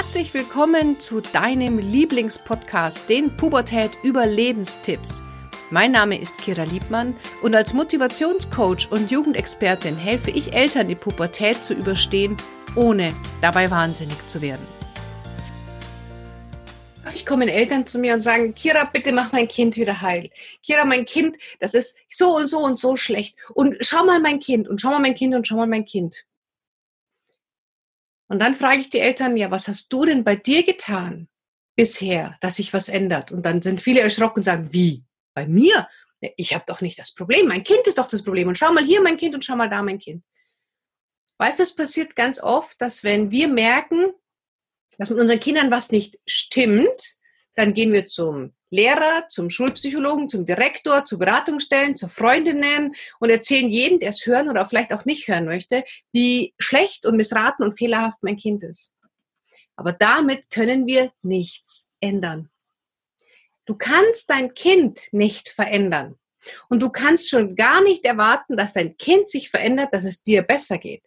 Herzlich willkommen zu deinem Lieblingspodcast, den Pubertät Überlebenstipps. Mein Name ist Kira Liebmann und als Motivationscoach und Jugendexpertin helfe ich Eltern, die Pubertät zu überstehen, ohne dabei wahnsinnig zu werden. Ich kommen Eltern zu mir und sagen, Kira, bitte mach mein Kind wieder heil. Kira, mein Kind, das ist so und so und so schlecht. Und schau mal mein Kind und schau mal mein Kind und schau mal mein Kind. Und dann frage ich die Eltern, ja, was hast du denn bei dir getan bisher, dass sich was ändert? Und dann sind viele erschrocken und sagen, wie? Bei mir? Ich habe doch nicht das Problem. Mein Kind ist doch das Problem. Und schau mal hier mein Kind und schau mal da mein Kind. Weißt du, es passiert ganz oft, dass wenn wir merken, dass mit unseren Kindern was nicht stimmt, dann gehen wir zum Lehrer, zum Schulpsychologen, zum Direktor, zu Beratungsstellen, zu Freundinnen und erzählen jedem, der es hören oder vielleicht auch nicht hören möchte, wie schlecht und missraten und fehlerhaft mein Kind ist. Aber damit können wir nichts ändern. Du kannst dein Kind nicht verändern. Und du kannst schon gar nicht erwarten, dass dein Kind sich verändert, dass es dir besser geht.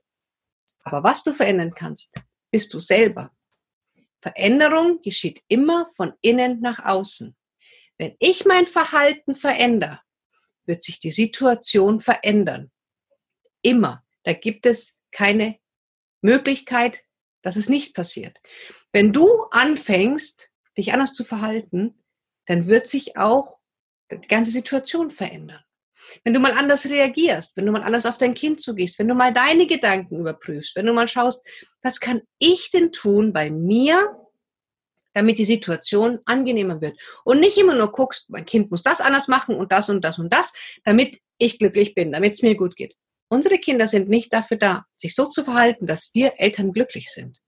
Aber was du verändern kannst, bist du selber. Veränderung geschieht immer von innen nach außen. Wenn ich mein Verhalten verändere, wird sich die Situation verändern. Immer. Da gibt es keine Möglichkeit, dass es nicht passiert. Wenn du anfängst, dich anders zu verhalten, dann wird sich auch die ganze Situation verändern. Wenn du mal anders reagierst, wenn du mal anders auf dein Kind zugehst, wenn du mal deine Gedanken überprüfst, wenn du mal schaust, was kann ich denn tun bei mir, damit die Situation angenehmer wird. Und nicht immer nur guckst, mein Kind muss das anders machen und das und das und das, damit ich glücklich bin, damit es mir gut geht. Unsere Kinder sind nicht dafür da, sich so zu verhalten, dass wir Eltern glücklich sind.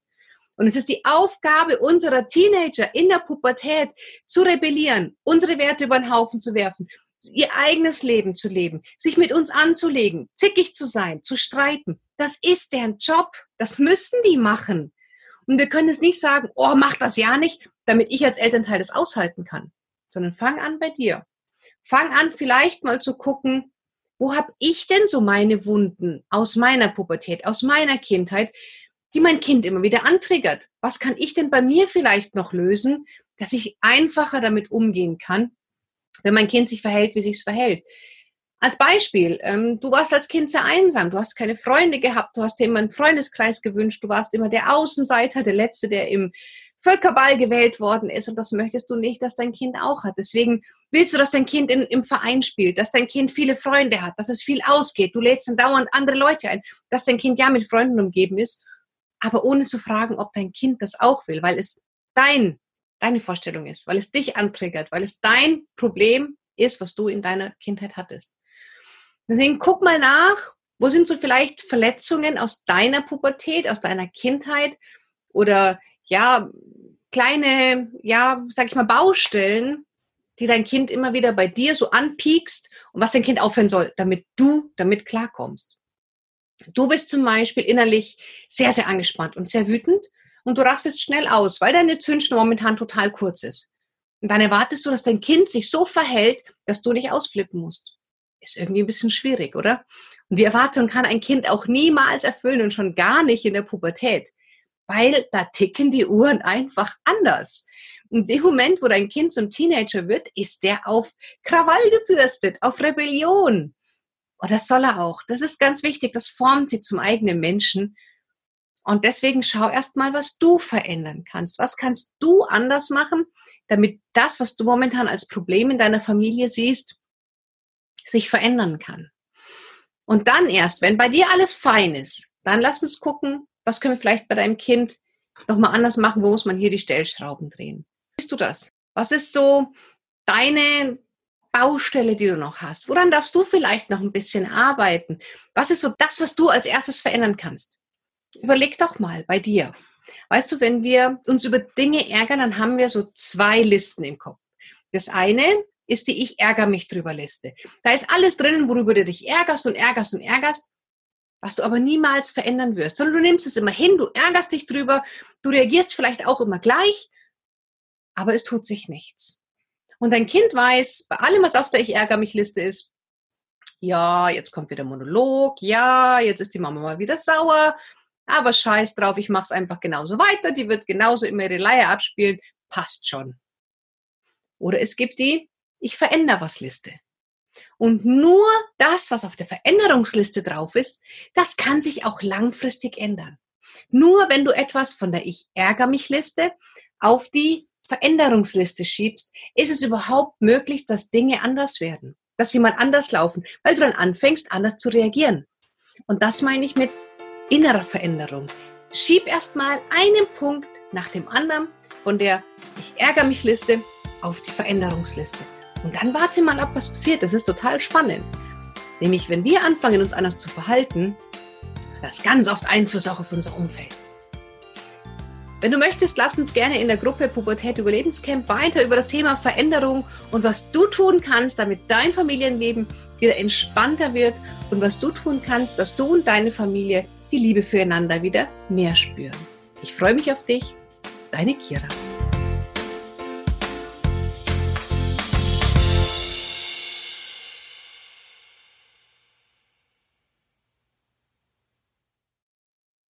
Und es ist die Aufgabe unserer Teenager in der Pubertät zu rebellieren, unsere Werte über den Haufen zu werfen, ihr eigenes Leben zu leben, sich mit uns anzulegen, zickig zu sein, zu streiten. Das ist deren Job. Das müssen die machen. Und wir können es nicht sagen, oh, mach das ja nicht, damit ich als Elternteil das aushalten kann, sondern fang an bei dir. Fang an, vielleicht mal zu gucken, wo habe ich denn so meine Wunden aus meiner Pubertät, aus meiner Kindheit, die mein Kind immer wieder antriggert? Was kann ich denn bei mir vielleicht noch lösen, dass ich einfacher damit umgehen kann, wenn mein Kind sich verhält, wie sich es verhält? Als Beispiel, ähm, du warst als Kind sehr einsam, du hast keine Freunde gehabt, du hast dir immer einen Freundeskreis gewünscht, du warst immer der Außenseiter, der Letzte, der im Völkerball gewählt worden ist und das möchtest du nicht, dass dein Kind auch hat. Deswegen willst du, dass dein Kind in, im Verein spielt, dass dein Kind viele Freunde hat, dass es viel ausgeht. Du lädst dann dauernd andere Leute ein, dass dein Kind ja mit Freunden umgeben ist, aber ohne zu fragen, ob dein Kind das auch will, weil es dein, deine Vorstellung ist, weil es dich antriggert, weil es dein Problem ist, was du in deiner Kindheit hattest. Deswegen guck mal nach, wo sind so vielleicht Verletzungen aus deiner Pubertät, aus deiner Kindheit oder ja, kleine, ja, sag ich mal, Baustellen, die dein Kind immer wieder bei dir so anpiekst und was dein Kind aufhören soll, damit du damit klarkommst. Du bist zum Beispiel innerlich sehr, sehr angespannt und sehr wütend und du rastest schnell aus, weil deine Zündschnur momentan total kurz ist. Und dann erwartest du, dass dein Kind sich so verhält, dass du nicht ausflippen musst ist irgendwie ein bisschen schwierig, oder? Und die Erwartung kann ein Kind auch niemals erfüllen und schon gar nicht in der Pubertät, weil da ticken die Uhren einfach anders. In dem Moment, wo dein Kind zum Teenager wird, ist der auf Krawall gebürstet, auf Rebellion. Und das soll er auch. Das ist ganz wichtig. Das formt sie zum eigenen Menschen. Und deswegen schau erst mal, was du verändern kannst. Was kannst du anders machen, damit das, was du momentan als Problem in deiner Familie siehst, sich verändern kann. Und dann erst, wenn bei dir alles fein ist, dann lass uns gucken, was können wir vielleicht bei deinem Kind nochmal anders machen, wo muss man hier die Stellschrauben drehen. Siehst du das? Was ist so deine Baustelle, die du noch hast? Woran darfst du vielleicht noch ein bisschen arbeiten? Was ist so das, was du als erstes verändern kannst? Überleg doch mal bei dir. Weißt du, wenn wir uns über Dinge ärgern, dann haben wir so zwei Listen im Kopf. Das eine ist die Ich ärgere mich drüber Liste. Da ist alles drinnen, worüber du dich ärgerst und ärgerst und ärgerst, was du aber niemals verändern wirst, sondern du nimmst es immer hin, du ärgerst dich drüber, du reagierst vielleicht auch immer gleich, aber es tut sich nichts. Und dein Kind weiß, bei allem, was auf der Ich ärgere mich Liste ist, ja, jetzt kommt wieder Monolog, ja, jetzt ist die Mama mal wieder sauer, Aber scheiß drauf, ich mache es einfach genauso weiter. Die wird genauso immer ihre Leier abspielen. Passt schon. Oder es gibt die, ich verändere was Liste. Und nur das, was auf der Veränderungsliste drauf ist, das kann sich auch langfristig ändern. Nur wenn du etwas von der Ich ärgere mich Liste auf die Veränderungsliste schiebst, ist es überhaupt möglich, dass Dinge anders werden, dass sie mal anders laufen, weil du dann anfängst, anders zu reagieren. Und das meine ich mit innerer Veränderung. Schieb erstmal einen Punkt nach dem anderen von der Ich ärgere mich Liste auf die Veränderungsliste. Und dann warte mal ab, was passiert. Das ist total spannend. Nämlich, wenn wir anfangen, uns anders zu verhalten, das ganz oft Einfluss auch auf unser Umfeld. Wenn du möchtest, lass uns gerne in der Gruppe Pubertät Überlebenscamp weiter über das Thema Veränderung und was du tun kannst, damit dein Familienleben wieder entspannter wird und was du tun kannst, dass du und deine Familie die Liebe füreinander wieder mehr spüren. Ich freue mich auf dich, deine Kira.